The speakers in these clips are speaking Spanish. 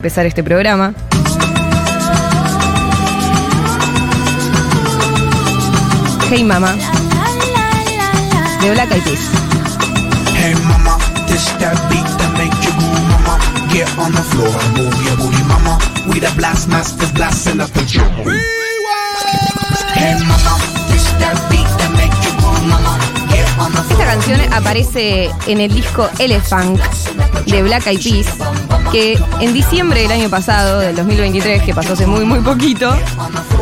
empezar este programa. Hey Mama, de Black Eyed Peas. Hey mama, this that beat that make you move, mama. Get on the floor, move your booty, mama. We the blast masters, blasting up the drum. Hey mama, this that beat that make you move, mama. Get on the Esta canción aparece en el disco Elephant de Black Eyed Peas, que en diciembre del año pasado, del 2023, que pasó hace muy, muy poquito,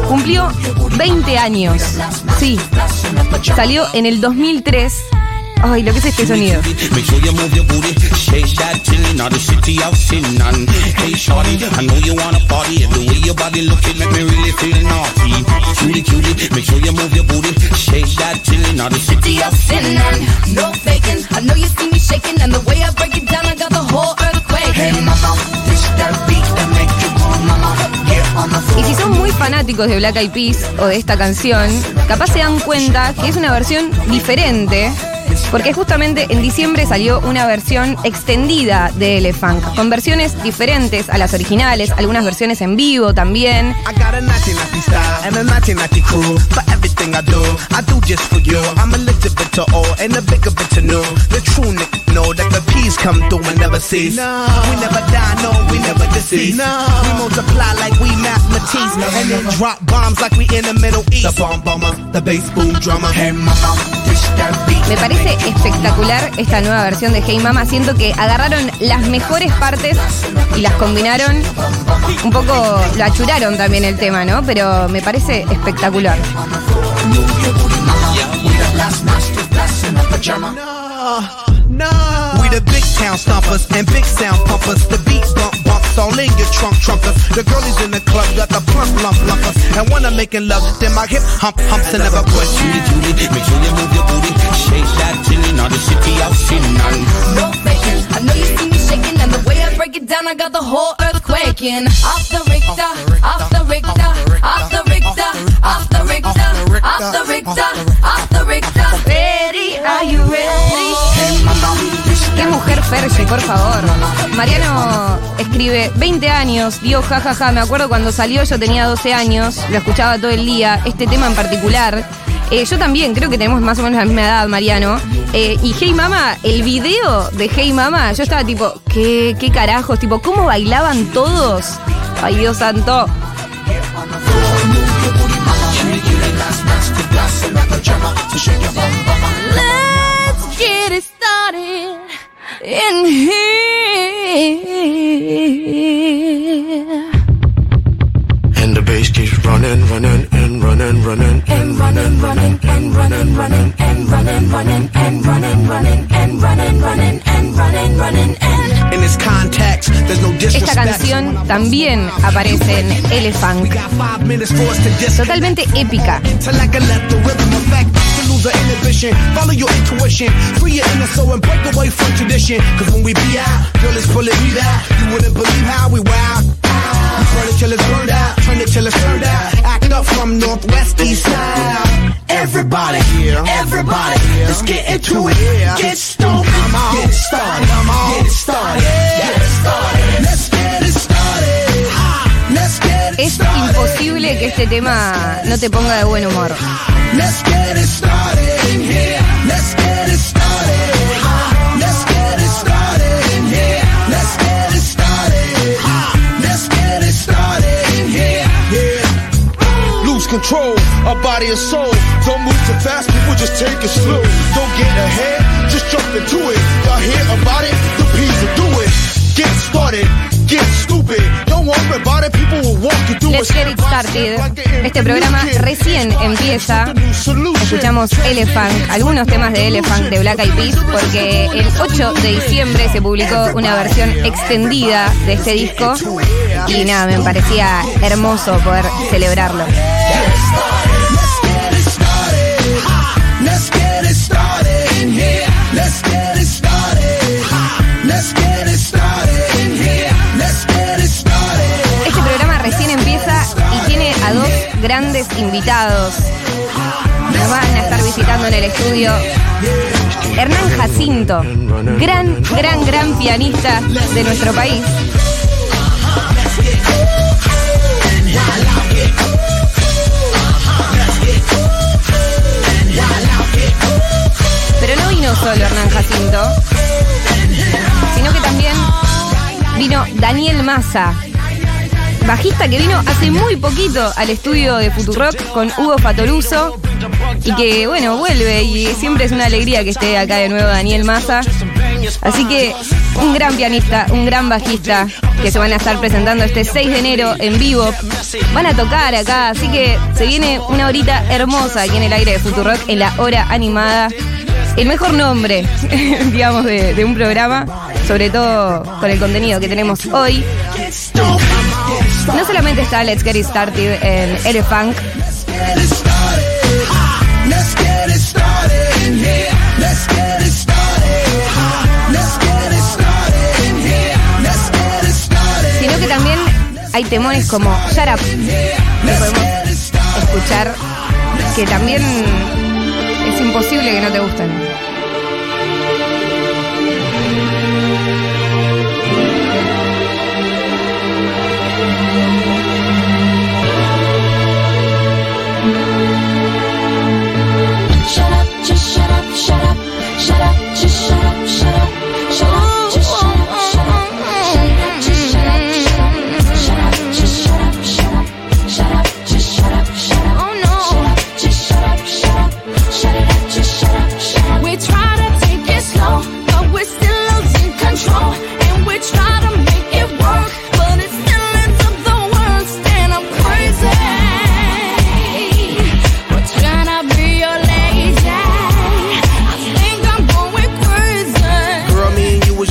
cumplió 20 años. Sí, salió en el 2003. Ay, lo que es este sonido. Y si son muy fanáticos de Black Eyed Peas o de esta canción, capaz se dan cuenta que es una versión diferente porque justamente en diciembre salió una versión extendida de Elephant, con versiones diferentes a las originales, algunas versiones en vivo también. Me parece espectacular esta nueva versión de Hey Mama. Siento que agarraron las mejores partes y las combinaron. Un poco lo achuraron también el tema, ¿no? Pero me parece espectacular. No, no. The big town stompers and big sound pumpers. The beat bump bumps all in your trunk trunkers. The girlies in the club got the plump lump lumpers. And when I'm making love, then my hip hump humps and never push. Cutie cutie, make sure you move your booty, shake that till now the city out sin none. No faking. I know you see me shaking, and the way I break it down, I got the whole earth quaking. Off the Richter, off the Richter, off the Richter, off the Richter, off the Richter, off the Richter. Ready? Are you ready? Qué mujer Fergie, por favor. Mariano escribe 20 años, dio jajaja, me acuerdo cuando salió yo tenía 12 años, lo escuchaba todo el día, este tema en particular. Eh, yo también, creo que tenemos más o menos la misma edad, Mariano. Eh, y Hey Mama, el video de Hey Mama, yo estaba tipo, ¿qué, qué carajos? Tipo, ¿cómo bailaban todos? Ay, Dios santo. Let's get in here. And the bass keeps running, running, and running, running, and running, running, and running, running, and running, running, and running, running, and running, running, and running, running, and In this context, there's no Esta canción también aparece en discuss. Totalmente épica. Till I can let the rhythm affect to lose the inhibition. Follow your intuition, free your inner soul and break away from tradition. Cause when we be out, girl, it's full of me out. You wouldn't believe how we wow. We burn it till it's burned out, turn it till it's turned out. Act up from northwest east side. Everybody, everybody, let's get into it. Get stoned, get it started, get it started, get it started. Es imposible que este tema no te ponga de buen humor. control, a body and soul. Don't move too fast, people just take it slow. Don't get ahead, just jump into it. Y'all hear about it? The P's will do it. Get started. Let's get it started. Este programa recién empieza. Escuchamos Elephant, algunos temas de Elephant de Black Eyed Peas, porque el 8 de diciembre se publicó una versión extendida de este disco. Y nada, me parecía hermoso poder celebrarlo. dos grandes invitados. Nos van a estar visitando en el estudio. Hernán Jacinto, gran, gran, gran pianista de nuestro país. Pero no vino solo Hernán Jacinto, sino que también vino Daniel Massa, Bajista que vino hace muy poquito al estudio de Futurock con Hugo Fatoruso y que, bueno, vuelve y siempre es una alegría que esté acá de nuevo Daniel Massa. Así que un gran pianista, un gran bajista que se van a estar presentando este 6 de enero en vivo. Van a tocar acá, así que se viene una horita hermosa aquí en el aire de Futurock en la hora animada. El mejor nombre, digamos, de, de un programa, sobre todo con el contenido que tenemos hoy. No solamente está Let's Get It Started en Elefunk, sino que también hay temones como Shut que podemos escuchar, que también es imposible que no te gusten. Shut up, just shut up, shut up,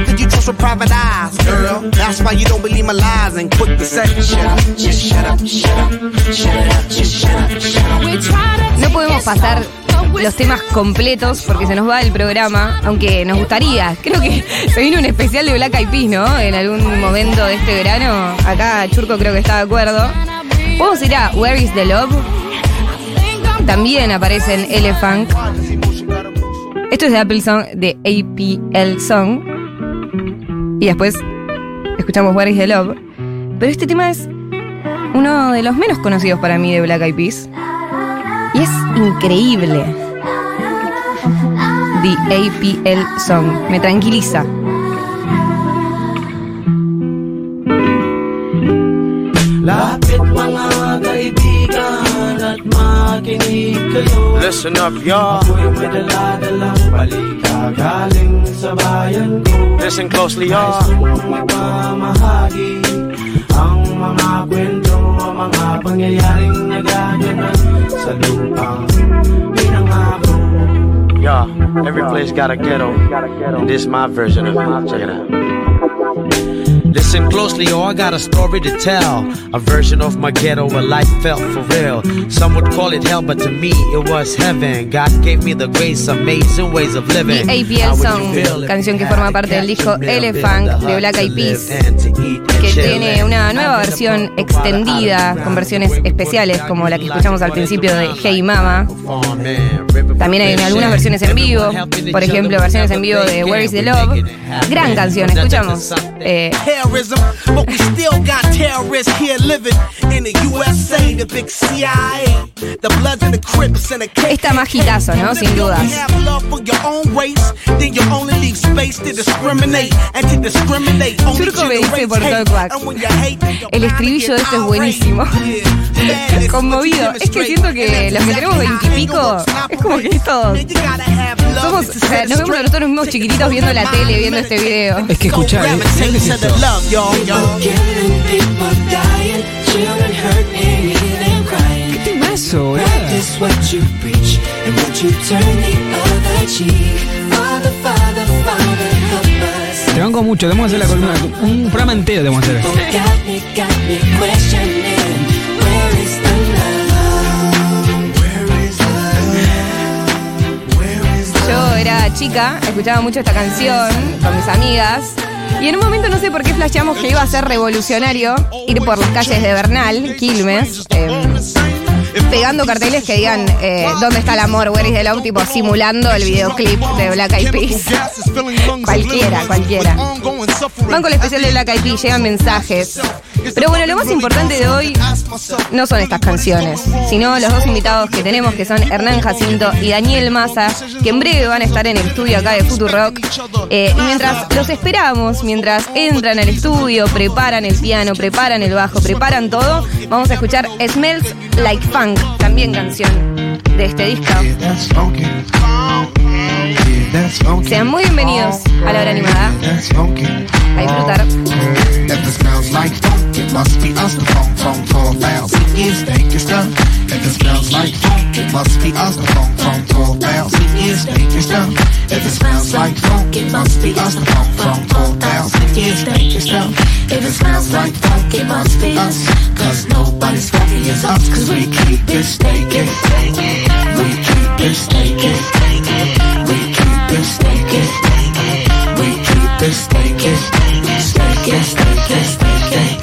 How could you trust with private eyes, girl? That's why you don't believe my lies and quick to say, shut up, just shut up, shut up, shut it up, just shut up, shut up. We try to No podemos pasar los temas completos porque se nos va el programa, aunque nos gustaría. Creo que se viene un especial de Black Eyed Peas, ¿no? En algún momento de este verano. Acá Churco creo que está de acuerdo. Podemos ir a Where is the Love. También aparece en Elephant. Esto es de Apple Song, de APL Song. Y después escuchamos Where is the Love. Pero este tema es uno de los menos conocidos para mí de Black Eyed Peas. Y es increíble. The APL Song. Me tranquiliza. Kayo Listen up, y'all. Ako'y may daladalang balita galing sa bayan ko Listen closely, Nais kong ipamahagi ang mga kwento, mga pangyayaring nagaganap sa lupang pinangako Yeah, every place got a ghetto. And this my version of it. Check it out. Listen closely, oh, I got a story to tell. A version of my ghetto where life felt for real. Some would call it hell, but to me it was heaven. God gave me the grace, amazing ways of living. APL Song, canción que forma parte del disco Elephant de Black Eyed Peas, que tiene una nueva versión extendida con versiones especiales como la que escuchamos al principio de Hey Mama. También hay algunas versiones en vivo, por ejemplo, versiones en vivo de Where is the Love. Gran canción, escuchamos. Eh. Esta más hitazo, ¿no? Sin dudas. Churco me dice por todo el estribillo de esto es buenísimo. Conmovido. Es que siento que los que tenemos veintipico, es como que love somos, o sea, nos vemos nosotros mismos chiquititos viendo la tele, viendo este video. Es que escuchá, ¿eh? ¿sabes qué es temazo, us. Te banco mucho, tenemos que hacer la columna. Un programa entero tenemos que hacer. Yo era chica, escuchaba mucho esta canción con mis amigas. Y en un momento no sé por qué flasheamos que iba a ser revolucionario ir por las calles de Bernal, Quilmes, eh, pegando carteles que digan eh, ¿Dónde está el amor? Where is the love? Tipo simulando el videoclip de Black Eyed Peas. Cualquiera, cualquiera. Van con el especial de Black Eyed Peas, llegan mensajes. Pero bueno, lo más importante de hoy no son estas canciones, sino los dos invitados que tenemos, que son Hernán Jacinto y Daniel Massa, que en breve van a estar en el estudio acá de Futurock. Eh, y mientras los esperamos, mientras entran al estudio, preparan el piano, preparan el bajo, preparan todo, vamos a escuchar Smells Like Funk, también canción de este disco. Sean muy bienvenidos a la hora animada. A disfrutar. If it smells like funk, it must it, stack it, stack it. We keep it, stack it, stack it, stack it, stack it.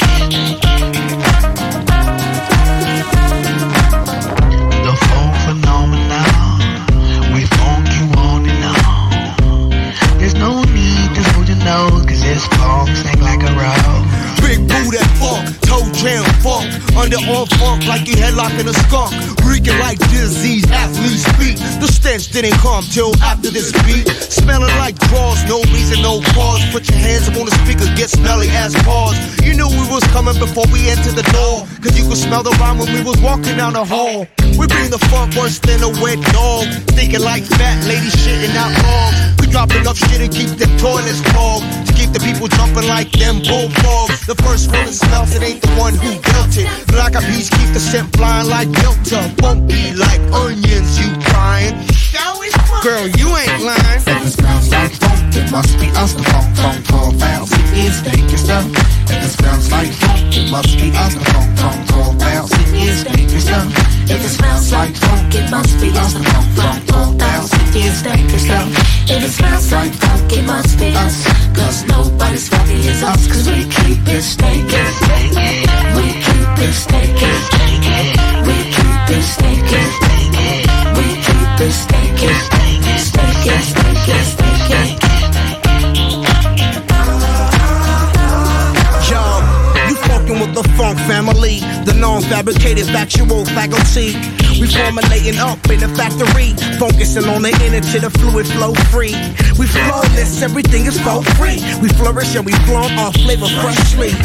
The phone phenomenon, we phone you on and on. There's no need to hold your nose, cause this phone sing like a road. Big boo that punk told jam funk, under all funk like you headlocked in a skunk. Reeking like disease, athlete's feet. The stench didn't come till after this beat. Smelling like drawers, no reason, no cause. Put your hands up on the speaker, get smelly as paws. You knew we was coming before we entered the door. Cause you could smell the rhyme when we was walking down the hall. We bring the funk worse than a wet dog. Thinking like fat ladies shitting out long. We drop enough shit and keep the toilets clogged. To keep the people jumping like them bullfrogs. The first one that smells it ain't the one who built it. Black eyed peas keep the scent flying like Delta. Funky like onions, you crying. Girl, you ain't lying. If it smells like funk, it must be us. The funk, funk, tall bounce. It is dangerous stuff. If it smells like funk, it must be us. The funk, funk, tall bounce. It is dangerous stuff. If it smells like funk, it must be us. The funk, funk, tall bounce. Is dangerous stuff. If it smells like funk, it must be us. Cause nobody's funky as us. Cause we keep it stinking. We keep it stinking. We keep it stinking. We keep it stinking. Stinking, stinking, stinking. Yo, you fucking with the funk family, the non-fabricated factual faculty. We formulating up in the factory, focusing on the inner to the fluid flow free. We flawless, everything is for free. We flourish and we flaunt our flavor freshly.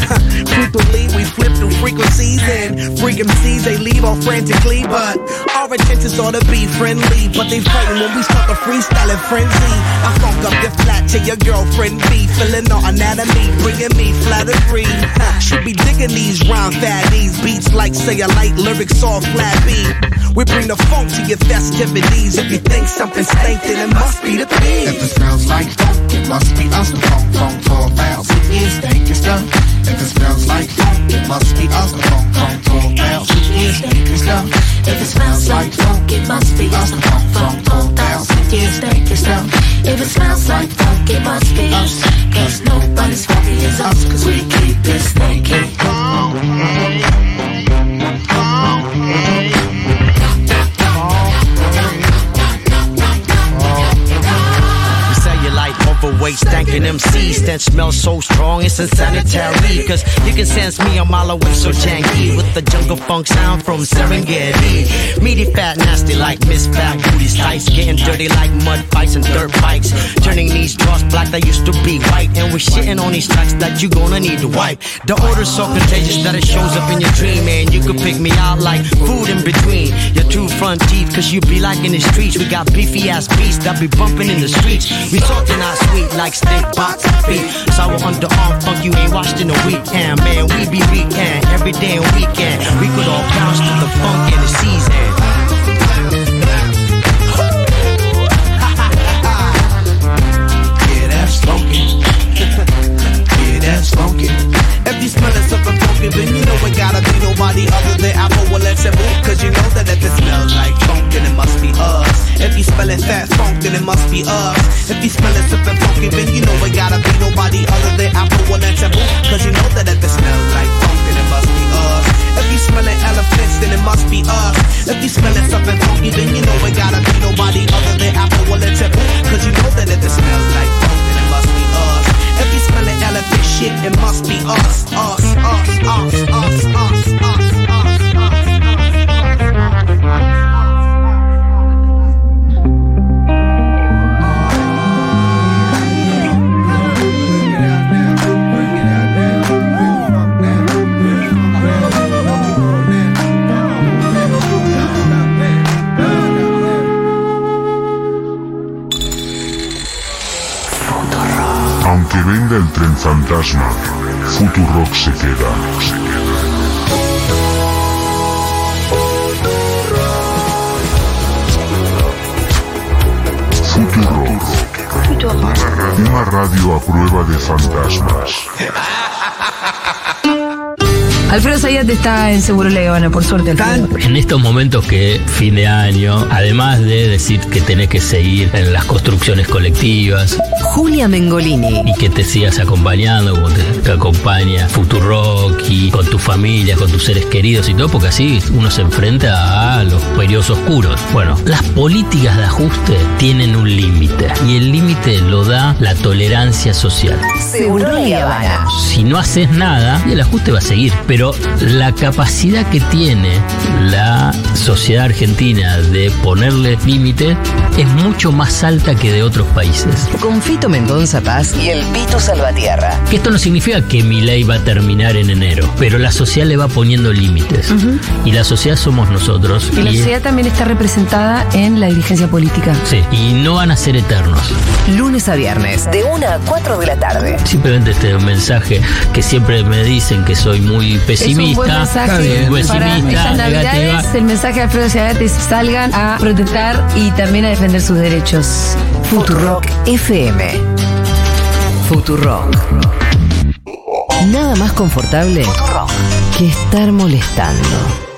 Brutally, we flip through frequencies and freak MCs, they leave all frantically. But our intentions ought to be friendly, but they fighting when we start the freestyling frenzy. I funk up the flat to your girlfriend B, feeling our anatomy, bringing me flattery. Should be digging these rhyme fatties, beats like say a light lyrics all flat beat. We bring the funk to your festivities. If you think something stank, it must be the If it smells like funk, it must be us. The funk, funk, tall bounce. It is dangerous stuff. If it smells like funk, it must be us. The funk, funk, tall bounce. It is dangerous stuff. If it smells like funk, it must be us. The funk, funk, tall bounce. It is dangerous stuff. If it smells like funk, it must be us. Cause nobody's funky as us. Cause we stench smells so strong it's insanitary. Cause you can sense me a mile away, so janky with the jungle funk sound from Serengeti. Meaty, fat, nasty like Miss Fat Booty tights, getting dirty like mud fights and dirt bikes. Turning these draws black that used to be white, and we're shitting on these tracks that you gonna need to wipe. The odor's so contagious that it shows up in your dream, and you could pick me out like food in between your two front teeth, cause you be like in the streets. We got beefy ass beasts that be bumping in the streets. We talking not sweet like steak box feet. Sour underarm funk you ain't watched in a weekend, man. We be weekend every day and weekend. We could all bounce to the funk in the season. Yeah, that's funky. yeah, that's funky. If you smellin' something then you know it gotta be nobody other than Apple Willets and Boot. Cause you know that if it smells like funk, then it must be us. If you smellin' fat funk, then it must be us. If you smellin' something funky, then you know it gotta be nobody other than Apple Willets and Boot. Cause you know that if it smells like funk, then it must be us. If you smelling elephants, then it must be us. If you smelling something funky, then you know it gotta be nobody other than Apple or Temple. Cause you know that if it smells like funk, You smelling elephant shit, it must be us, us, us, us, us, us, us, Aunque tren fantasma, Futurock se queda. Futurock. Una radio a prueba de fantasmas. Alfredo Zayat está en Seguro Habana, por suerte. Alfredo. En estos momentos que fin de año, además de decir que tenés que seguir en las construcciones colectivas Julia Mengolini. y que te sigas acompañando como te, te acompaña Futurock y con tu familia, con tus seres queridos y todo, porque así uno se enfrenta a los periodos oscuros. Bueno, las políticas de ajuste tienen un límite y el límite lo da la tolerancia social. Seguro Habana. Si no haces nada, el ajuste va a seguir. Pero la capacidad que tiene la sociedad argentina de ponerle límite es mucho más alta que de otros países. Con Fito Mendonza Paz y el Pito Salvatierra. Que esto no significa que mi ley va a terminar en enero, pero la sociedad le va poniendo límites. Y la sociedad somos nosotros. Y la sociedad también está representada en la dirigencia política. Sí, y no van a ser eternos. Lunes a viernes, de 1 a 4 de la tarde. Simplemente este mensaje que siempre me dicen que soy muy pesimista. Es un buen mensaje para estas navidades. El mensaje de Alfredo Zayat es salgan a protestar y también a defender sus derechos. Futurock FM. Futurock. Nada más confortable que estar molestando.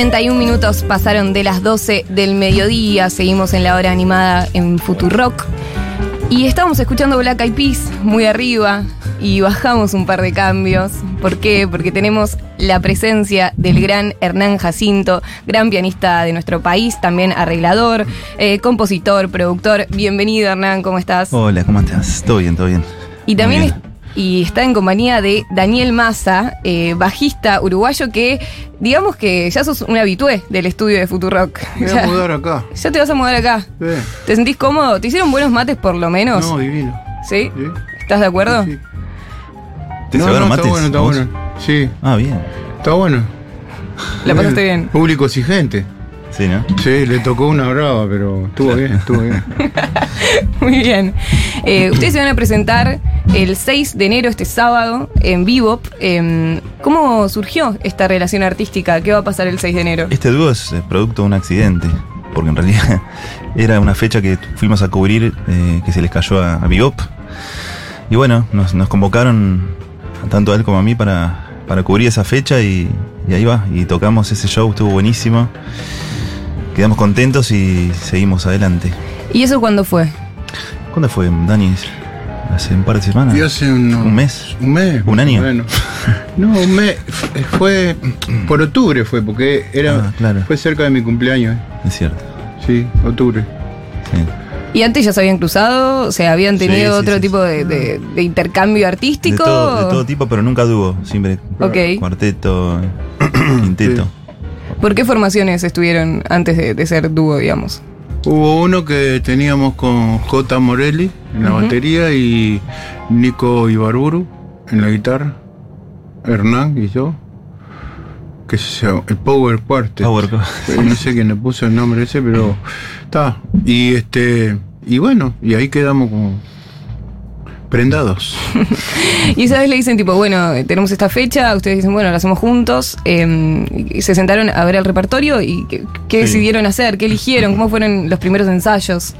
31 minutos pasaron de las 12 del mediodía. Seguimos en la hora animada en Futurock. Y estábamos escuchando Black Eyed Peas muy arriba y bajamos un par de cambios. ¿Por qué? Porque tenemos la presencia del gran Hernán Jacinto, gran pianista de nuestro país, también arreglador, eh, compositor, productor. Bienvenido Hernán, ¿cómo estás? Hola, ¿cómo estás? Todo bien, todo bien. Y también. Y está en compañía de Daniel Massa, eh, bajista uruguayo que digamos que ya sos un habitué del estudio de Futurock. Me voy a mudar acá. Ya te vas a mudar acá. Sí. ¿Te sentís cómodo? ¿Te hicieron buenos mates por lo menos? No, divino. ¿Sí? ¿Estás de acuerdo? Sí. ¿Te no, no, mates? Está bueno, está bueno. Sí. Ah, bien. Está bueno. La pasaste bien. Público exigente. Sí, ¿no? Sí, le tocó una brava, pero estuvo bien, estuvo bien. Muy bien. Eh, ustedes se van a presentar el 6 de enero, este sábado, en Bebop. Em, ¿Cómo surgió esta relación artística? ¿Qué va a pasar el 6 de enero? Este dúo es eh, producto de un accidente, porque en realidad era una fecha que fuimos a cubrir eh, que se les cayó a, a Bebop. Y bueno, nos, nos convocaron tanto a él como a mí para, para cubrir esa fecha y, y ahí va. Y tocamos ese show, estuvo buenísimo. Quedamos contentos y seguimos adelante. ¿Y eso cuándo fue? ¿Cuándo fue, Dani? ¿Hace un par de semanas? Y hace un, ¿Un mes? un mes. ¿Un año? Bueno. No, un mes. Fue por octubre fue, porque era Ah, claro. fue cerca de mi cumpleaños. eh. Es cierto. Sí, octubre. ¿Y antes ya se habían cruzado? O sea, ¿habían Sí, tenido sí, otro sí, tipo de, de- de intercambio De artístico? todo, de todo tipo, pero nunca dúo. Siempre Ok. cuarteto, quinteto. ¿Por qué formaciones estuvieron antes de, de ser dúo, digamos? Hubo uno que teníamos con J. Morelli en la batería y Nico Ibarburu en la guitarra, Hernán y yo, que se llama el Power Quartet. Eh, No sé quién le puso el nombre ese, pero está. Y este y bueno, y ahí quedamos como prendados. Y esa vez le dicen, tipo, bueno, tenemos esta fecha, ustedes dicen, bueno, la hacemos juntos. eh, y se sentaron a ver el repertorio y qué, qué Sí. decidieron hacer, qué eligieron, cómo fueron los primeros ensayos.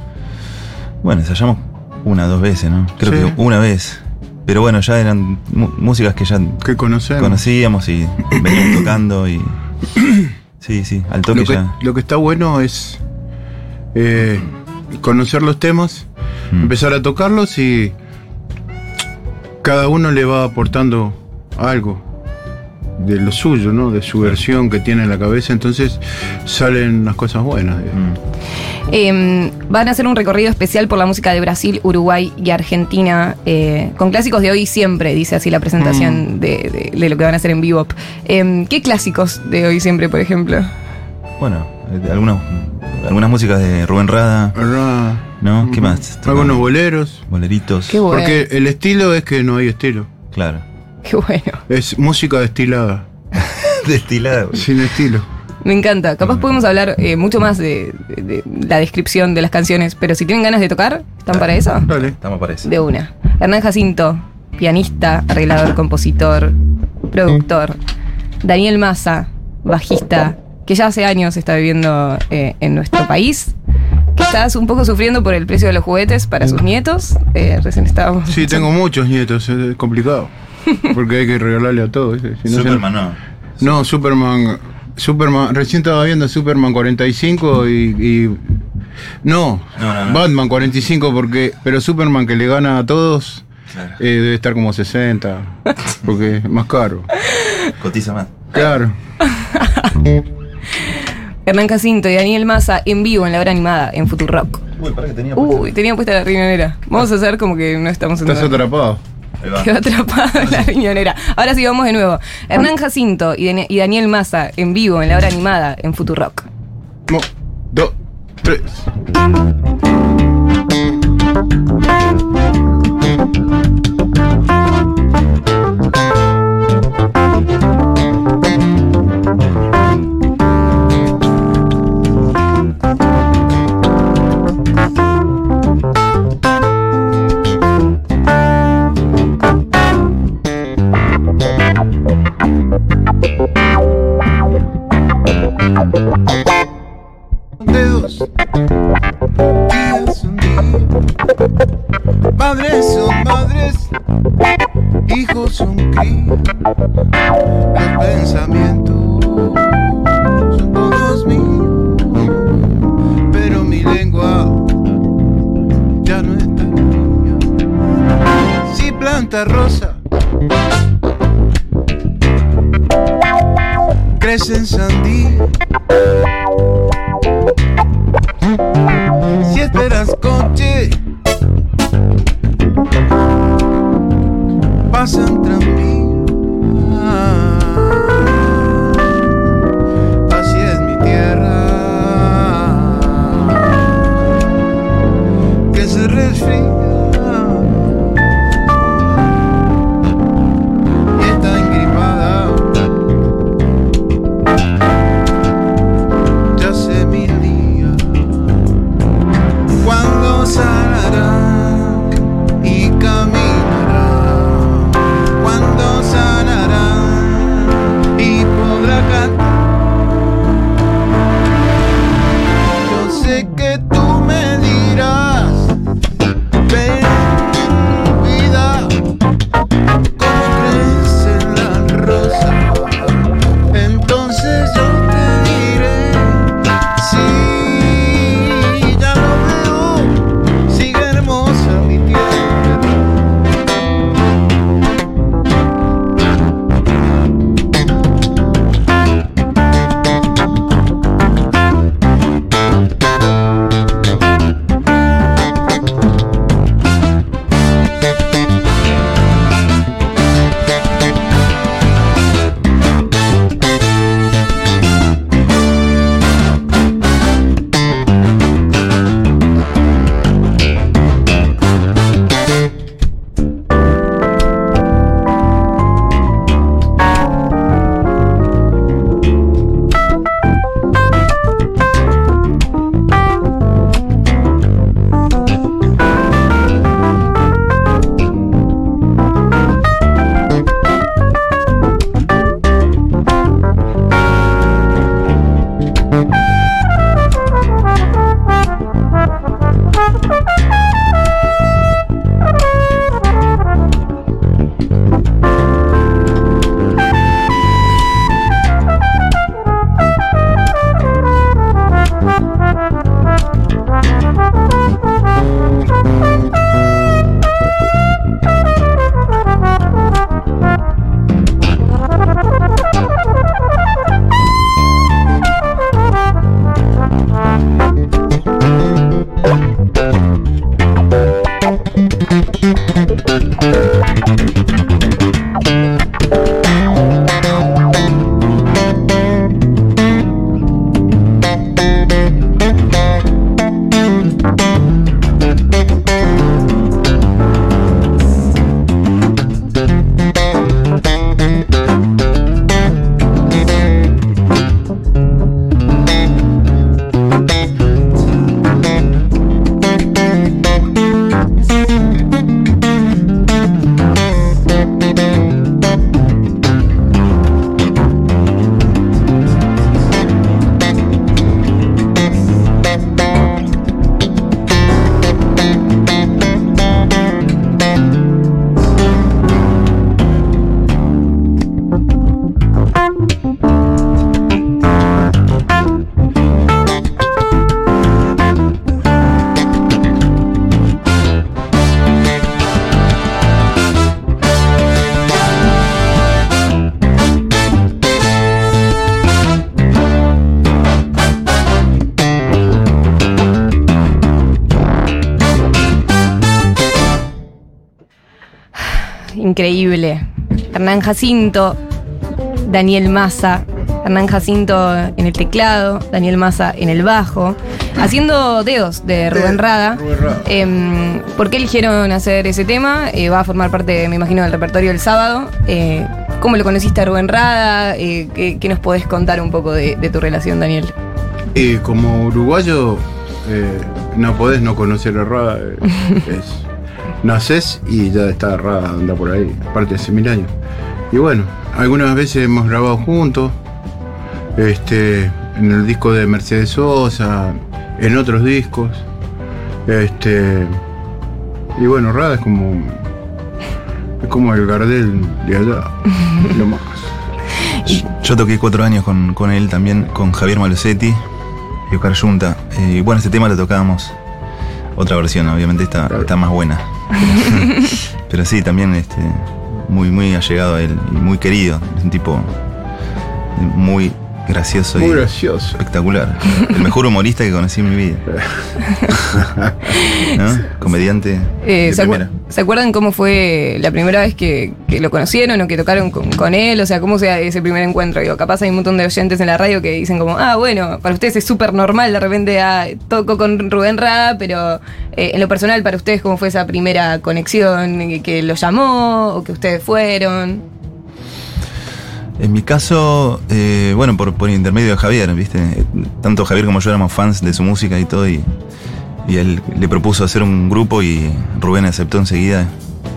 Bueno, ensayamos una dos veces, ¿no? Creo Sí. que una vez. Pero bueno, ya eran músicas que ya que conocemos. conocíamos y veníamos tocando y. Sí, sí, al toque Lo que, ya. lo que está bueno es eh, conocer los temas, Mm. empezar a tocarlos y cada uno le va aportando algo de lo suyo, ¿no? De su versión que tiene en la cabeza, entonces salen las cosas buenas. Mm. Eh, van a hacer un recorrido especial por la música de Brasil, Uruguay y Argentina, eh, con clásicos de hoy y siempre, dice así la presentación de, de- de lo que van a hacer en Bebop. Eh, ¿Qué clásicos de hoy y siempre, por ejemplo? Bueno, eh, algunos, algunas músicas de Rubén Rada. ¿No? ¿Qué más? Algunos boleros. Boleritos. Qué bueno. Porque el estilo es que no hay estilo. Claro. Qué bueno. Es música destilada. Destilada. Sin estilo. Me encanta. Capaz podemos hablar eh, mucho más de, de- de la descripción de las canciones, pero si tienen ganas de tocar, ¿están para eso? Dale. Estamos para eso. De una. Hernán Jacinto, pianista, arreglador, compositor, productor. Daniel Massa, bajista, que ya hace años está viviendo eh, en nuestro país. Estás un poco sufriendo por el precio de los juguetes para sus nietos. Eh, recién estábamos. Sí, tengo muchos nietos, es complicado. Porque hay que regalarle a todos. no, Superman, se- no. No, Superman. Superman. Recién estaba viendo Superman 45 y. y- no, No, no, no. Batman 45, porque. Pero Superman que le gana a todos. Claro. eh, debe estar como 60. Porque es más caro. Cotiza más. Claro. Hernán Jacinto y Daniel Massa en vivo en la hora animada en Futurock. Uy, para que tenía Uy, tenía puesta la riñonera. Vamos a hacer como que no estamos en Estás atrapado. Ahí va. Quedó atrapado en la riñonera. Ahora sí, vamos de nuevo. Hernán Jacinto y, y Daniel Massa en vivo en la hora animada en Futurock. Uno, dos, tres. Días son días. Padres son madres. Hijos son críos. Los pensamientos son todos míos, pero mi lengua ya no está mía. Si planta rosa, crece en sandía. Si esperas Hernán Jacinto, Daniel Massa, Hernán Jacinto en el teclado, Daniel Massa en el bajo, haciendo dedos de Rubén Rada. Em, ¿Por qué eligieron hacer ese tema? Eh, va a formar parte, me imagino, del repertorio del sábado. Eh, ¿Cómo lo conociste a Rubén Rada? Eh, ¿qué, qué nos podés contar un poco de, de tu relación, Daniel? Como uruguayo, no podés no conocer a Rada. es- nacés y ya está Rada, anda por ahí, aparte hace mil años. Y bueno, algunas veces hemos grabado juntos, este, en el disco de Mercedes Sosa, en otros discos. Este, y bueno, Rada es como, es como el Gardel de allá, lo más. Yo toqué cuatro años con, con él también, con Javier Malosetti y Oscar Junta. Eh, y bueno, este tema lo tocábamos. Otra versión, obviamente está, está más buena. Pero sí, también este, muy, muy allegado a él y muy querido. Es un tipo muy gracioso Muy y gracioso. espectacular. El mejor humorista que conocí en mi vida. ¿No? Comediante Eh, de ¿se, acu- primera. se acuerdan cómo fue la primera vez que, que lo conocieron o que tocaron con, con él? O sea, ¿cómo sea ese primer encuentro? Digo, capaz hay un montón de oyentes en la radio que dicen como, ah, bueno, para ustedes es súper normal, de repente ah, toco con Rubén Ra, pero eh, en lo personal, para ustedes, ¿cómo fue esa primera conexión? Que, que lo llamó o que ustedes fueron. En mi caso, eh, bueno, por, por intermedio de Javier, ¿viste? Tanto Javier como yo éramos fans de su música y todo, y, y él le propuso hacer un grupo y Rubén aceptó enseguida.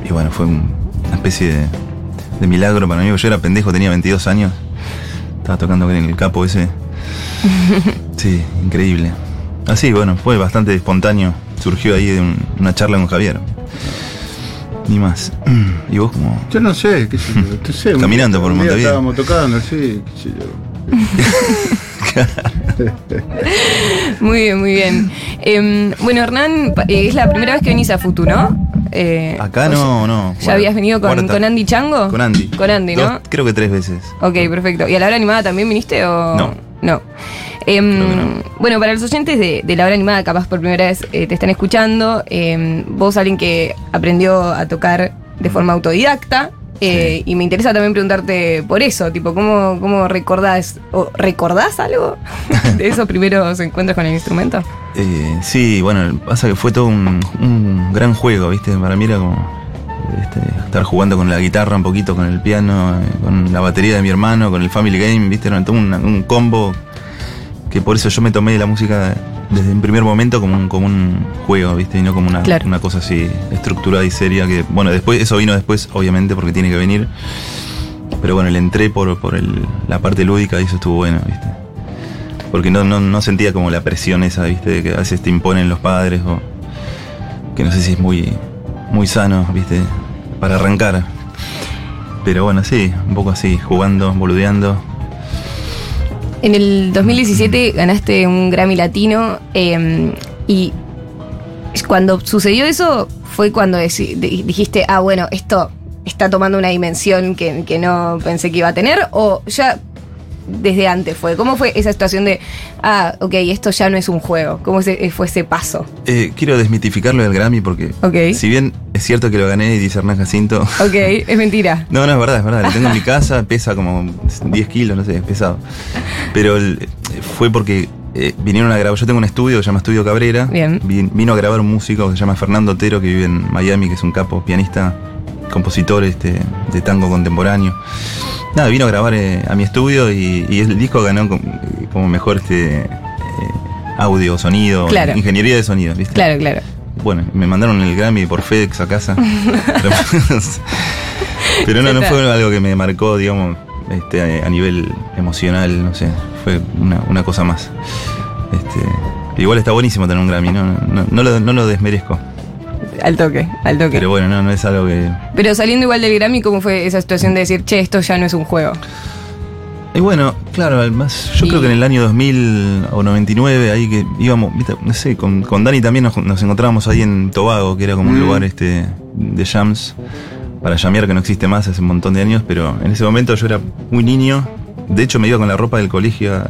Y bueno, fue un- una especie de, de milagro para mí, porque yo era pendejo, tenía 22 años, estaba tocando con el capo ese. Sí, increíble. Así, bueno, fue bastante espontáneo, surgió ahí de un- una charla con Javier. Ni más. ¿Y vos cómo? Yo no sé, qué sé yo. sé, Caminando por Montevideo. Estábamos tocando, sí, qué sé yo. Muy bien, muy bien. Em, bueno, Hernán, eh, es la primera vez que venís a Futu, ¿no? Eh, Acá no, no. ¿Ya Bueno, habías venido con, con Andy Chango? Con Andy. Con Andy, ¿no? Dos, creo que tres veces. Ok, perfecto. ¿Y a la hora animada también viniste o...? No. No. Em, Bueno, para los oyentes de, de la hora animada, capaz por primera vez eh, te están escuchando, em, vos alguien que aprendió a tocar de forma autodidacta, eh, y me interesa también preguntarte por eso, tipo, ¿cómo, cómo recordás, o recordás algo de esos primeros encuentros con el instrumento? Eh, sí, bueno, pasa que fue todo un, un gran juego, ¿viste? Para mí era como este, estar jugando con la guitarra un poquito, con el piano, con la batería de mi hermano, con el Family Game, ¿viste? Era todo un, un combo que por eso yo me tomé la música desde un primer momento como un, como un juego, ¿viste? Y no como una, Claro. una cosa así estructurada y seria que, bueno, después, eso vino después, obviamente, porque tiene que venir. Pero bueno, le entré por, por el- la parte lúdica y eso estuvo bueno, ¿viste? Porque no, no, no sentía como la presión esa, ¿viste? De que a veces te imponen los padres o que no sé si es muy, muy sano, ¿viste? Para arrancar. Pero bueno, sí, un poco así, jugando, boludeando. En el 2017 ganaste un Grammy Latino eh, y cuando sucedió eso fue cuando dijiste, ah, bueno, esto está tomando una dimensión que, que no pensé que iba a tener o ya desde antes fue. ¿Cómo fue esa situación de, ah, ok, esto ya no es un juego? ¿Cómo se- fue ese paso? Eh, quiero desmitificarlo del Grammy porque si bien es cierto que lo gané y dice Hernán Jacinto, Ok, es mentira. No, no, es verdad, es verdad. Lo tengo en mi casa, pesa como 10 kilos, no sé, es pesado. Pero el- fue porque eh, vinieron a grabar. Yo tengo un estudio que se llama Estudio Cabrera. Bien. Vin- vino a grabar un músico que se llama Fernando Otero, que vive en Miami, que es un capo, pianista, compositor este, de tango contemporáneo. Nada, vino a grabar eh, a mi estudio y, y el disco ganó com- como, mejor este eh, audio, sonido, Claro. ingeniería de sonido, ¿viste? Claro, claro. Bueno, me mandaron el Grammy por FedEx a casa. Pero no, no fue algo que me marcó, digamos, este, a nivel emocional, no sé. Fue una, una cosa más. Este, igual está buenísimo tener un Grammy, no, no, no lo, no lo desmerezco. Al toque, al toque. Pero bueno, no, no es algo que. Pero saliendo igual del Grammy, ¿cómo fue esa situación de decir, che, esto ya no es un juego? Y bueno, claro, además, yo creo que en el año 2000 o 99, ahí que íbamos, viste, no sé, con, con Dani también nos, nos encontrábamos ahí en Tobago, que era como un Mm. lugar este de jams para llamear que no existe más hace un montón de años, pero en ese momento yo era muy niño. De hecho, me iba con la ropa del colegio,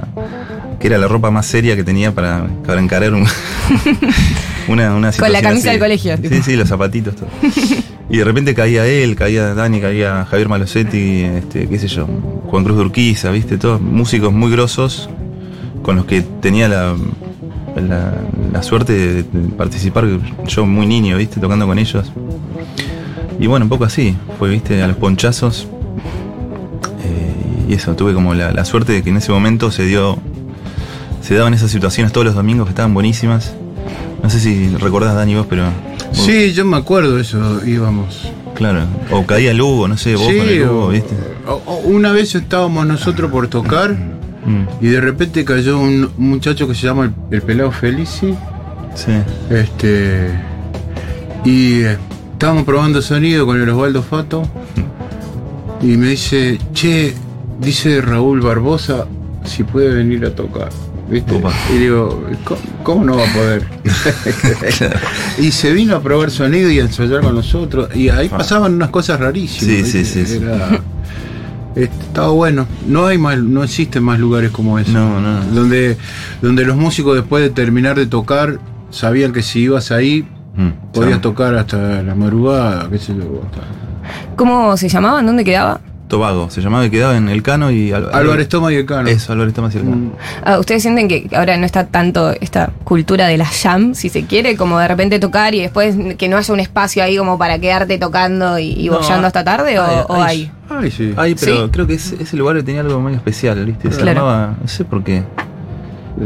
que era la ropa más seria que tenía para, para encarar un- una, una Con la camisa así. del colegio. Sí, sí, los zapatitos, todo. Y de repente caía él, caía Dani, caía Javier Malosetti, este, qué sé yo, Juan Cruz de Urquiza, viste, todos músicos muy grosos con los que tenía la, la, la suerte de, de participar yo muy niño, viste, tocando con ellos. Y bueno, un poco así, fue, viste, a los ponchazos. Eh, y eso, tuve como la, la suerte de que en ese momento se dio, se daban esas situaciones todos los domingos que estaban buenísimas. No sé si recordás, Dani, vos, pero... vos- Sí, yo me acuerdo eso, íbamos. Claro, o caía el Hugo, no sé, vos Sí, con el Hugo, ¿viste? o- o una vez estábamos nosotros por tocar Mm, y de repente cayó un, un muchacho que se llama el, el pelado Felici. sí. Este. Y eh, estábamos probando sonido con el Osvaldo Fato. Y me dice, che, dice Raúl Barbosa si puede venir a tocar. ¿Viste? Y digo, ¿cómo, cómo no va a poder? y se vino a probar sonido y a ensayar con nosotros. Y ahí pasaban unas cosas rarísimas. Sí, sí, ¿viste? sí, sí. Era- estaba bueno. No hay más, no existen más lugares como ese. No, no. Donde, donde los músicos después de terminar de tocar sabían que si ibas ahí podías sí. tocar hasta la madrugada, qué sé yo. hasta- ¿Cómo se llamaban? ¿Dónde quedaba? Tobago, se llamaba y quedaba en El Cano y Al- Álvarez Toma y el Cano. Eso, Álvarez Toma y el Cano. Ah, ¿Ustedes sienten que ahora no está tanto esta cultura de la jam, si se quiere, como de repente tocar y después que no haya un espacio ahí como para quedarte tocando y, y No, boyando hasta tarde? ¿O, hay- o hay- hay? Ay, sí. Ay, pero Sí. creo que ese, ese lugar tenía algo muy especial, ¿viste? Se Claro. llamaba, no sé por qué.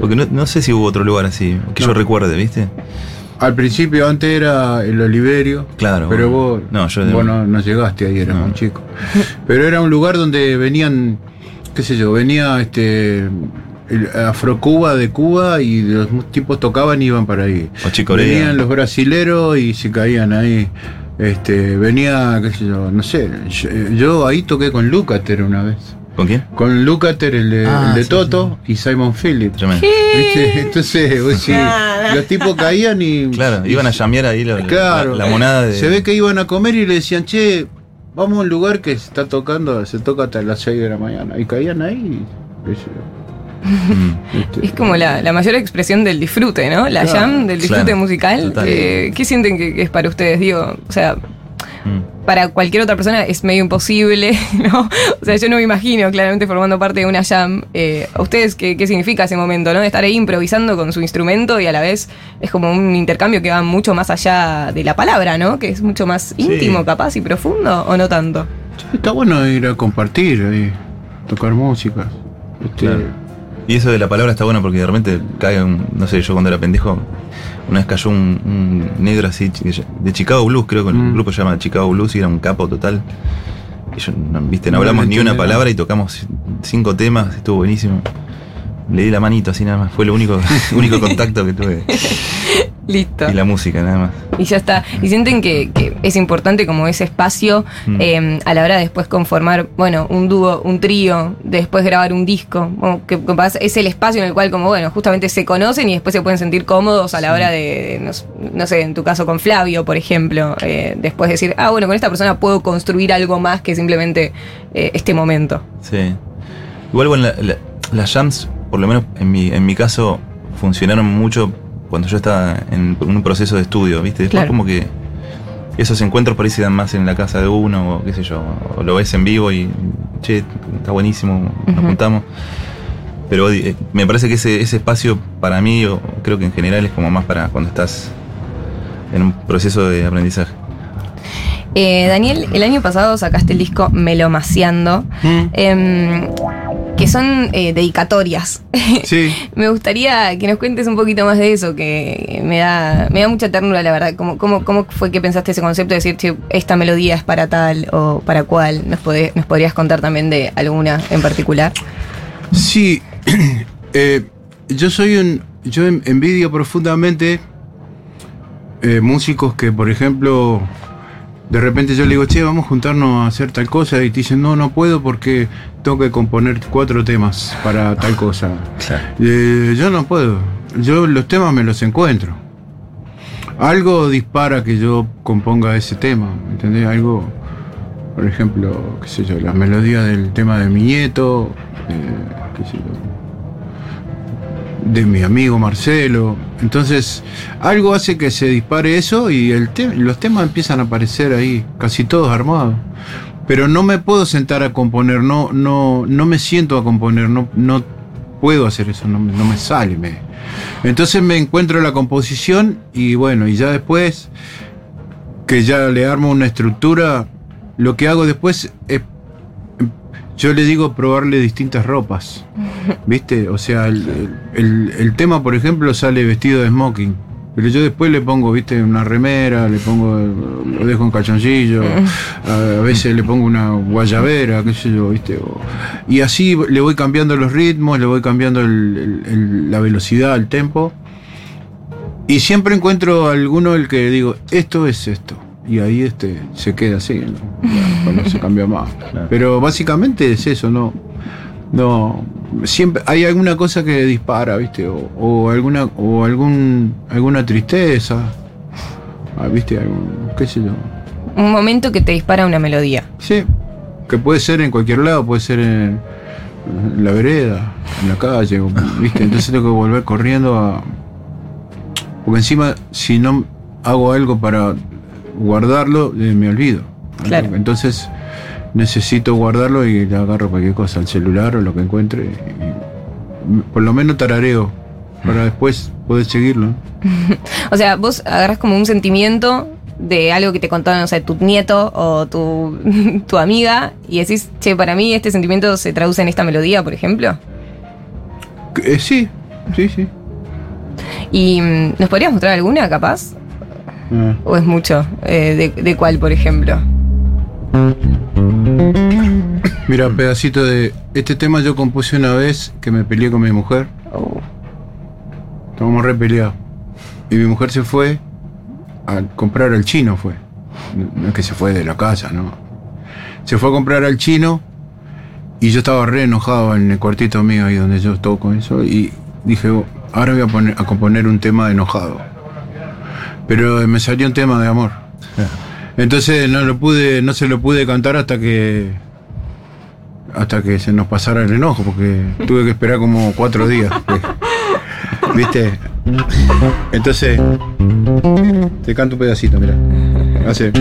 Porque no, no sé si hubo otro lugar así, que yo recuerde, ¿viste? Al principio antes era el Oliverio. Claro. Pero vos, No, yo vos no, no llegaste ahí, eras No. un chico. Pero era un lugar donde venían, qué sé yo, venía este el Afrocuba de Cuba y los tipos tocaban y iban para ahí. O. Venían los brasileros y se caían ahí. Este, venía, qué sé yo, no sé. Yo, yo ahí toqué con Lucater una vez. ¿Con quién? Con Lucater, el de, Ah, el de sí, Toto, y Simon Phillips. ¿Viste? Entonces, vos los tipos caían y. Claro, iban a llamear ahí la, la- Claro. la, monada de. Se ve que iban a comer y le decían, che, vamos a un lugar que se está tocando, se toca hasta las 6 de la mañana. Y caían ahí. y. Mm. Este, Es como la, la mayor expresión del disfrute, ¿no? La Claro, jam del disfrute claro, musical. Eh, ¿Qué sienten que, que es para ustedes? Digo, o sea, Mm. para cualquier otra persona es medio imposible, ¿no? O sea, yo no me imagino claramente formando parte de una jam. Eh, ¿A ustedes qué, qué significa ese momento, no? Estar ahí improvisando con su instrumento y a la vez es como un intercambio que va mucho más allá de la palabra, ¿no? Que es mucho más íntimo, capaz y profundo, ¿o no tanto? Está bueno ir a compartir ahí, tocar música. Este, Claro. Y eso de la palabra está bueno porque de repente cae un. No sé, yo cuando era pendejo, una vez cayó un, un negro así, de Chicago Blues, creo que el Mm. grupo se llama Chicago Blues y era un capo total. Y yo, no, viste, no No hablamos ni una palabra y tocamos cinco temas, estuvo buenísimo. Le di la manito así nada más, fue lo único, único contacto que tuve. Listo. Y la música nada más. Y ya está. Y sienten que, que es importante como ese espacio Mm. eh, a la hora de después conformar, bueno, un dúo, un trío, después grabar un disco. Como que, que pasa- es el espacio en el cual, como bueno, justamente se conocen y después se pueden sentir cómodos a la hora de, no, sé, en tu caso con Flavio, por ejemplo, eh, después decir, ah, bueno, con esta persona puedo construir algo más que simplemente eh, este momento. Sí. Igual, bueno, la- la- las jams, por lo menos en mi, en mi caso, funcionaron mucho cuando yo estaba en un proceso de estudio, ¿viste? Después Claro. como que esos encuentros por ahí se dan más en la casa de uno, o qué sé yo, o lo ves en vivo y, che, está buenísimo, nos Ujú. juntamos. Pero eh, me parece que ese, ese espacio para mí, o creo que en general es como más para cuando estás en un proceso de aprendizaje. Eh, Daniel, el año pasado sacaste el disco Melomaciando, em, que son eh, dedicatorias. Sí. Me gustaría que nos cuentes un poquito más de eso, que me da, me da mucha ternura, la verdad. ¿Cómo, cómo, cómo fue que pensaste ese concepto de decir, che, esta melodía es para tal o para cual? ¿Nos, podés- ¿Nos podrías contar también de alguna en particular? Sí, eh, yo soy un. Yo en- envidio profundamente eh, músicos que, por ejemplo, de repente yo le digo, che, vamos a juntarnos a hacer tal cosa, y te dicen, no, no puedo porque tengo que componer cuatro temas para tal cosa. Eh, yo no puedo. Yo los temas me los encuentro. Algo dispara que yo componga ese tema, ¿entendés? Algo, por ejemplo, qué sé yo, la melodía del tema de mi nieto, eh, qué sé yo, de mi amigo Marcelo. Entonces, algo hace que se dispare eso y los temas empiezan a aparecer ahí, casi todos armados. Pero no me puedo sentar a componer, no, no, no me siento a componer, no, no puedo hacer eso, no, no me sale. Me. Entonces me encuentro la composición y bueno, y ya después que ya le armo una estructura, lo que hago después es, yo le digo probarle distintas ropas. ¿Viste? O sea, el, el- el tema, por ejemplo, sale vestido de smoking. Pero yo después le pongo, viste, una remera, le pongo, lo dejo en calzoncillo, a, a veces le pongo una guayabera, qué sé yo, viste. o- y así le voy cambiando los ritmos, le voy cambiando el- la velocidad, el tempo. Y siempre encuentro alguno el que digo, esto es esto. Y ahí este, se queda así, ¿no? Pues no se cambia más. Pero básicamente es eso, ¿no? No, siempre hay alguna cosa que dispara, ¿viste? O, o alguna, o algún, alguna tristeza, ah, ¿viste? Algún, qué sé yo. Un momento que te dispara una melodía. Sí, que puede ser en cualquier lado, puede ser en, en la vereda, en la calle, ¿viste? Entonces tengo que volver corriendo a... Porque encima, si no hago algo para guardarlo, eh, me olvido. Claro. Entonces necesito guardarlo y le agarro cualquier cosa, el celular o lo que encuentre. y por lo menos tarareo, para después poder seguirlo. O sea, vos agarras como un sentimiento de algo que te contó, no sé, tu nieto o tu, tu amiga y decís, che, para mí este sentimiento se traduce en esta melodía, por ejemplo. Eh, sí, sí, sí. ¿Y mm, nos podrías mostrar alguna, capaz? Ah. ¿O es mucho? Eh, de, de cuál, por ejemplo? Mira, pedacito de. Este tema yo compuse una vez que me peleé con mi mujer. Estábamos re peleados. Y mi mujer se fue a comprar al chino, fue. No es que se fue de la casa, ¿no? Se fue a comprar al chino y yo estaba re enojado en el cuartito mío ahí donde yo toco eso. Y dije, "Oh, ahora voy a, poner, a componer un tema de enojado. Pero me salió un tema de amor. Entonces no lo pude, no se lo pude cantar hasta que hasta que se nos pasara el enojo, porque tuve que esperar como cuatro días. pues. ¿Viste? Entonces, te canto un pedacito, mira. Hace.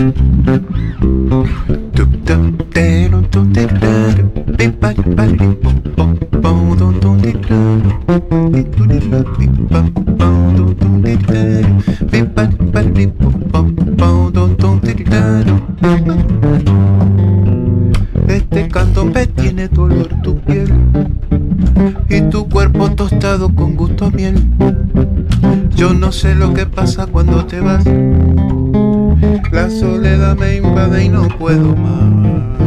Este candombe tiene tu olor, tu piel y tu cuerpo tostado con gusto a miel. Yo no sé lo que pasa cuando te vas. La soledad me invade y no puedo más.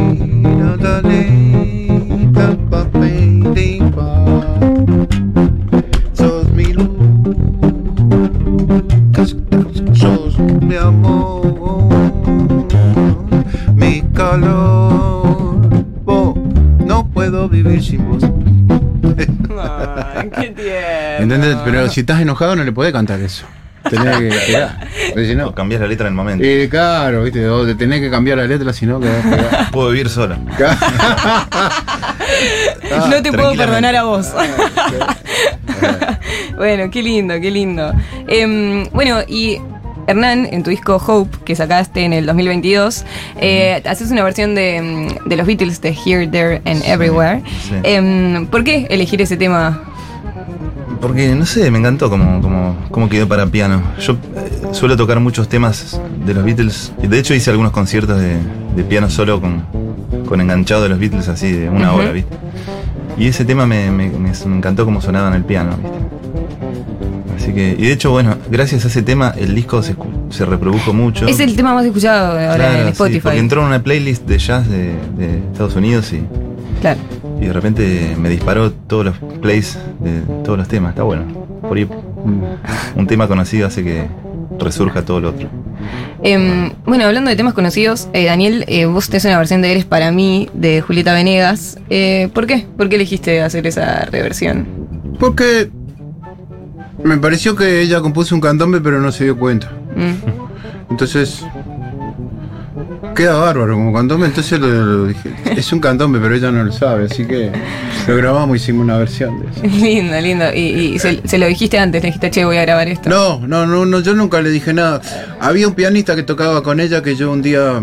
qué tierno. ¿Entendés? Pero si estás enojado no le podés cantar eso. Tenés que. Porque si no. Cambias la letra en el momento. Eh, claro, viste, o te tenés que cambiar la letra, si no. Puedo vivir sola. no te puedo perdonar a vos. bueno, qué lindo, qué lindo. Em, bueno, y Hernán, en tu disco Hope, que sacaste en el 2022, eh, haces una versión de, mm, de los Beatles de Here, There and Everywhere. sí. Em, ¿Por qué elegir ese tema? Porque, no sé, me encantó cómo, cómo, cómo quedó para piano. Yo eh, suelo tocar muchos temas de los Beatles. De hecho, hice algunos conciertos de, de piano solo con, con enganchado de los Beatles, así de una hora, ¿viste? Y ese tema me, me- me encantó cómo sonaba en el piano, ¿viste? Así que, y de hecho, bueno, gracias a ese tema el disco se, se reprodujo mucho. Es el tema más escuchado ahora Claro, en sí, Spotify. porque entró en una playlist de jazz de, de Estados Unidos y, Claro. Y de repente me disparó todos los plays de todos los temas. Está bueno. Por ahí mm, un tema conocido hace que resurja todo lo otro. Em, bueno, hablando de temas conocidos, eh, Daniel, eh, vos tenés una versión de Eres para mí de Julieta Venegas. Eh, ¿Por qué? ¿Por qué elegiste hacer esa reversión? Porque me pareció que ella compuso un candombe, pero no se dio cuenta. Mm. Entonces, queda bárbaro como candombe. Entonces lo, lo dije, es un candombe, pero ella no lo sabe. Así que lo grabamos y hicimos una versión de eso. lindo, lindo. Y, y se, se lo dijiste antes, le dijiste, che, voy a grabar esto. No, no, no, no, yo nunca le dije nada. Había un pianista que tocaba con ella que yo un día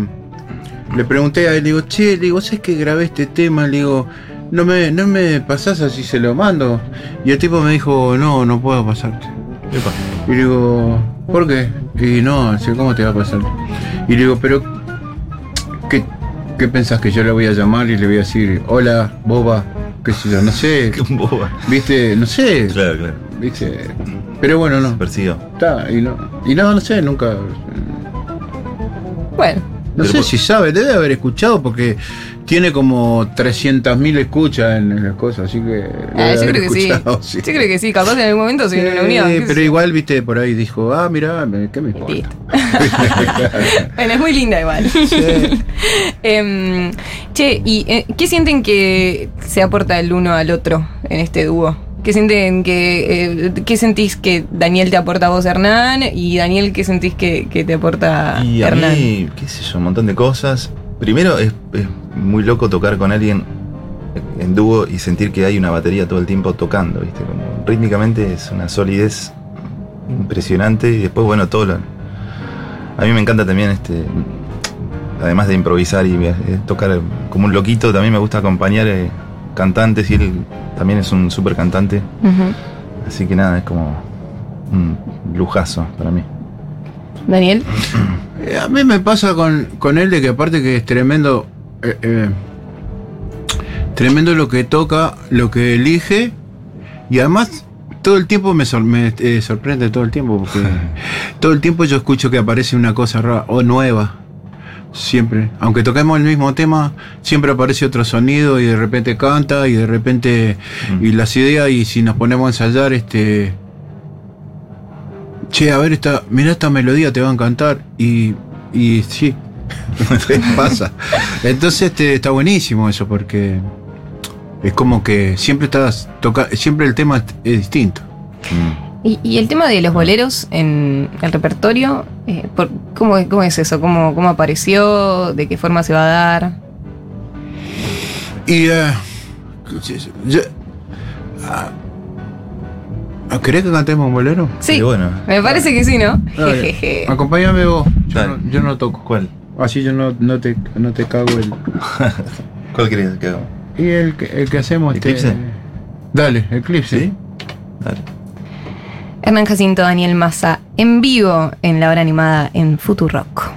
le pregunté a él, le digo, che, le digo, ¿sabes que grabé este tema? Le digo, no me, no me pasás así se lo mando. Y el tipo me dijo, no, no puedo pasarte. Y le digo, ¿por qué? Y no, ¿cómo te va a pasar? Y le digo, pero ¿qué, qué pensás que yo le voy a llamar y le voy a decir, hola, boba? ¿Qué sé yo? No sé. boba? ¿Viste? No sé. Claro, claro. ¿Viste? Pero bueno, no. Persiguió. Está, y no, y no, no sé, nunca. Bueno, No sé si sabe, debe haber escuchado porque tiene como 300.000 escuchas en, las cosas, así que. Ah, yo creo que sí. escuchado, Yo creo que sí, capaz en algún momento se Sí, una unión. sé pero igual, viste, por ahí dijo, ah, mira, ¿qué me importa? Bueno, es muy linda igual. Em, che, ¿y eh, qué sienten que se aporta el uno al otro en este dúo? ¿Qué sienten que eh, qué sentís que Daniel te aporta a vos, Hernán? Y Daniel, ¿qué sentís que, que te aporta Y a Hernán? mí, qué sé yo, un montón de cosas. Primero, es, es muy loco tocar con alguien en dúo y sentir que hay una batería todo el tiempo tocando, ¿viste? Como rítmicamente es una solidez impresionante y después, bueno, todo lo... A mí me encanta también, este además de improvisar y tocar como un loquito, también me gusta acompañar eh, cantantes y él también es un súper cantante. Así que nada, es como un lujazo para mí. Daniel. Eh, A mí me pasa con, con él de que aparte que es tremendo, eh, eh, tremendo lo que toca, lo que elige, y además todo el tiempo me, sor- me, eh, sorprende todo el tiempo, porque todo el tiempo yo escucho que aparece una cosa rara o nueva. Siempre, aunque toquemos el mismo tema, siempre aparece otro sonido y de repente canta y de repente y las ideas y si nos ponemos a ensayar este Che, a ver, esta, mira esta melodía, te va a encantar. Y, y sí, pasa. Entonces este, está buenísimo eso, porque es como que siempre estás toca siempre el tema es distinto. ¿Y, y el tema de los boleros en el repertorio? eh, por- ¿cómo, es- ¿Cómo es eso? ¿Cómo, ¿Cómo apareció? ¿De qué forma se va a dar? Y yo- ah, ¿Querés que cantemos un bolero? Sí, me parece que sí, ¿no? Jejeje. Acompáñame vos. Yo no, yo no toco. ¿Cuál? Así yo no, no, te, no te cago el. ¿Cuál querés que haga? Y el que, el que hacemos. este- ¿Eclipse? Dale, Eclipse. ¿Sí? Dale. Hernán Jacinto, Daniel Massa, en vivo en la hora animada en Futurock.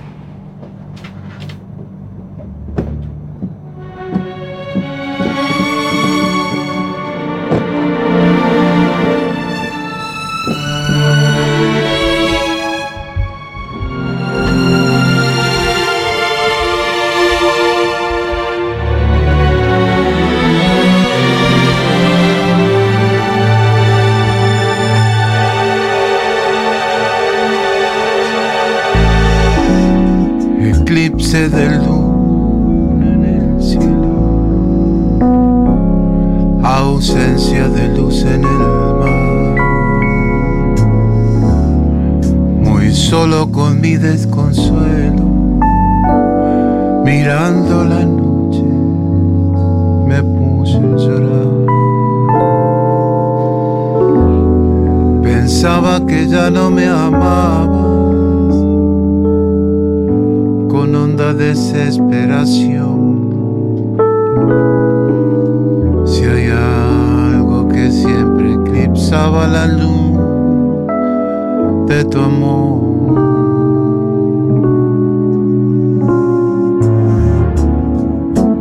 Pensaba que ya no me amaba con honda desesperación. Si hay algo que siempre eclipsaba la luz de tu amor.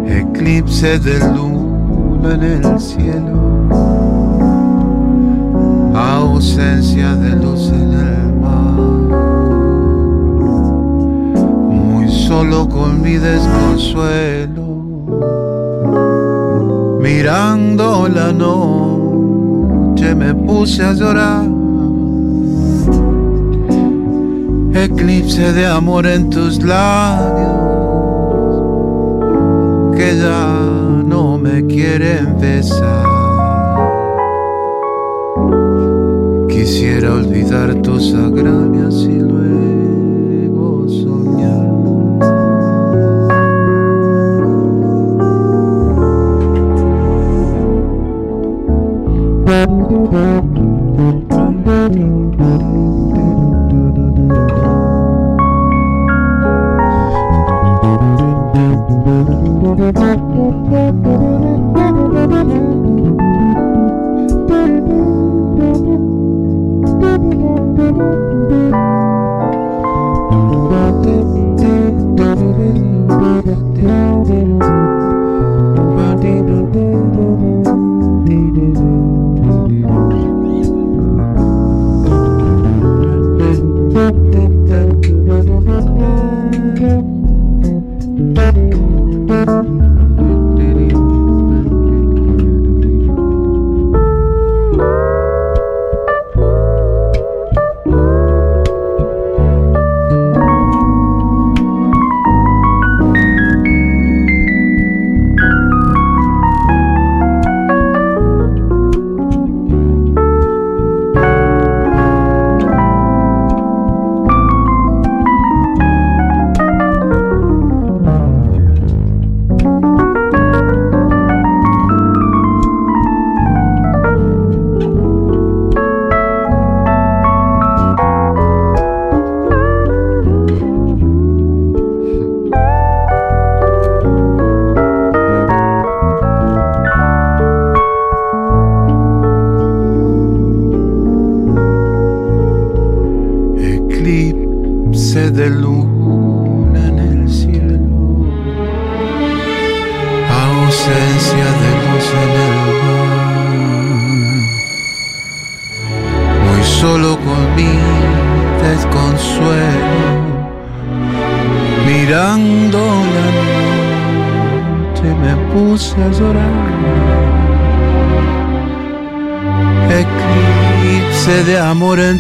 Eclipse de luna en el cielo, ausencia de luz en el mar muy solo con mi desconsuelo, mirando la noche me puse a llorar. Eclipse de amor en tus labios, que ya no me quieren besar. Quisiera olvidar tus agravias y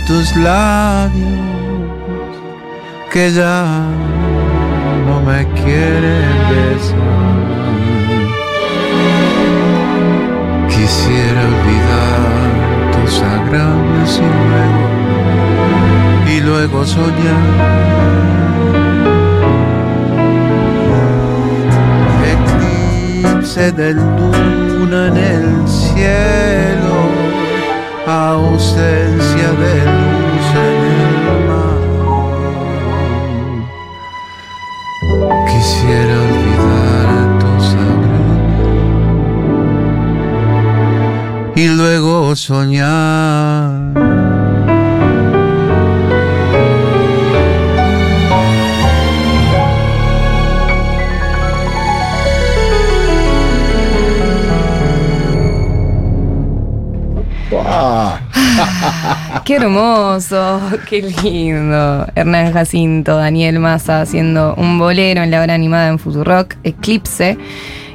tus labios que ya no me quieren besar. Quisiera olvidar tus agravios y luego, y luego soñar. Eclipse de luna en el cielo, ausencia de luz en el mar. Quisiera olvidar tus agravios y luego soñar. Qué hermoso, qué lindo. Hernán Jacinto, Daniel Massa haciendo un bolero en la hora animada en Futurock, Eclipse.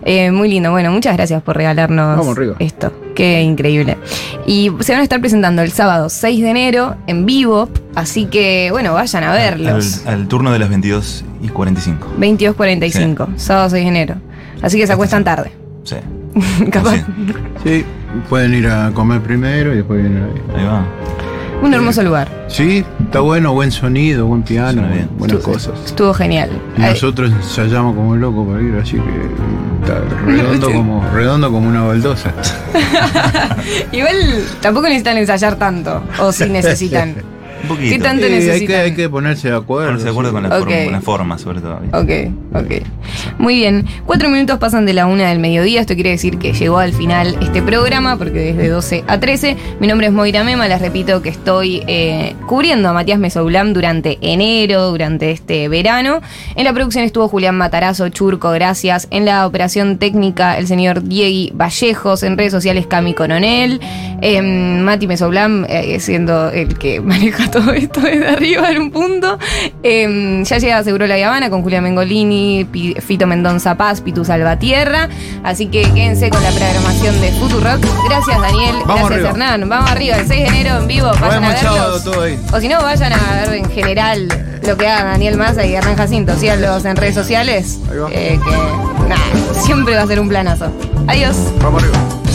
Eh, muy lindo. Bueno, muchas gracias por regalarnos Vamos esto. Qué increíble. Y se van a estar presentando el sábado 6 de enero en vivo. Así que, bueno, vayan a verlos. Al, al turno de las 22 y 45. 22.45, sábado 6 de enero. Así que se acuestan tarde. Sí. Capaz. Sí, pueden ir a comer primero y después vienen ahí. Ahí va. Un hermoso lugar. Sí, está bueno, buen sonido, buen piano, buenas cosas. Estuvo genial. Y nosotros ensayamos como locos para ir, así que está redondo como, redondo como una baldosa. Igual tampoco necesitan ensayar tanto. O si necesitan. Un poquito. ¿Qué tanto Sí, hay, que, hay que ponerse de acuerdo. Ponerse de acuerdo sí. con la, Ok. forma, con la forma, sobre todo. ¿viste? Ok, ok. Muy bien. Cuatro minutos pasan de la una del mediodía. Esto quiere decir que llegó al final este programa, porque desde 12 a 13. Mi nombre es Moira Mema. Les repito que estoy eh, cubriendo a Matías Mesoulam durante enero, durante este verano. En la producción estuvo Julián Matarazo, Churco, gracias. En la operación técnica, el señor Diegui Vallejos. En redes sociales, Cami Coronel. Eh, Mati Mesoulam, eh, siendo el que maneja todo esto desde arriba en un punto. Eh, ya llega Seguro La Habana con Julia Mengolini, Fito Mendonza Paz, Pitu Salvatierra. Así que quédense con la programación de Futurock. Gracias, Daniel. Vamos Gracias, arriba. Hernán. Vamos arriba, el 6 de enero en vivo. Vayan a verlos. todo ahí. O si no, vayan a ver en general lo que haga Daniel Massa y Hernán Jacinto. Síganlos en redes sociales. Eh, que nada, siempre va a ser un planazo. Adiós. Vamos arriba.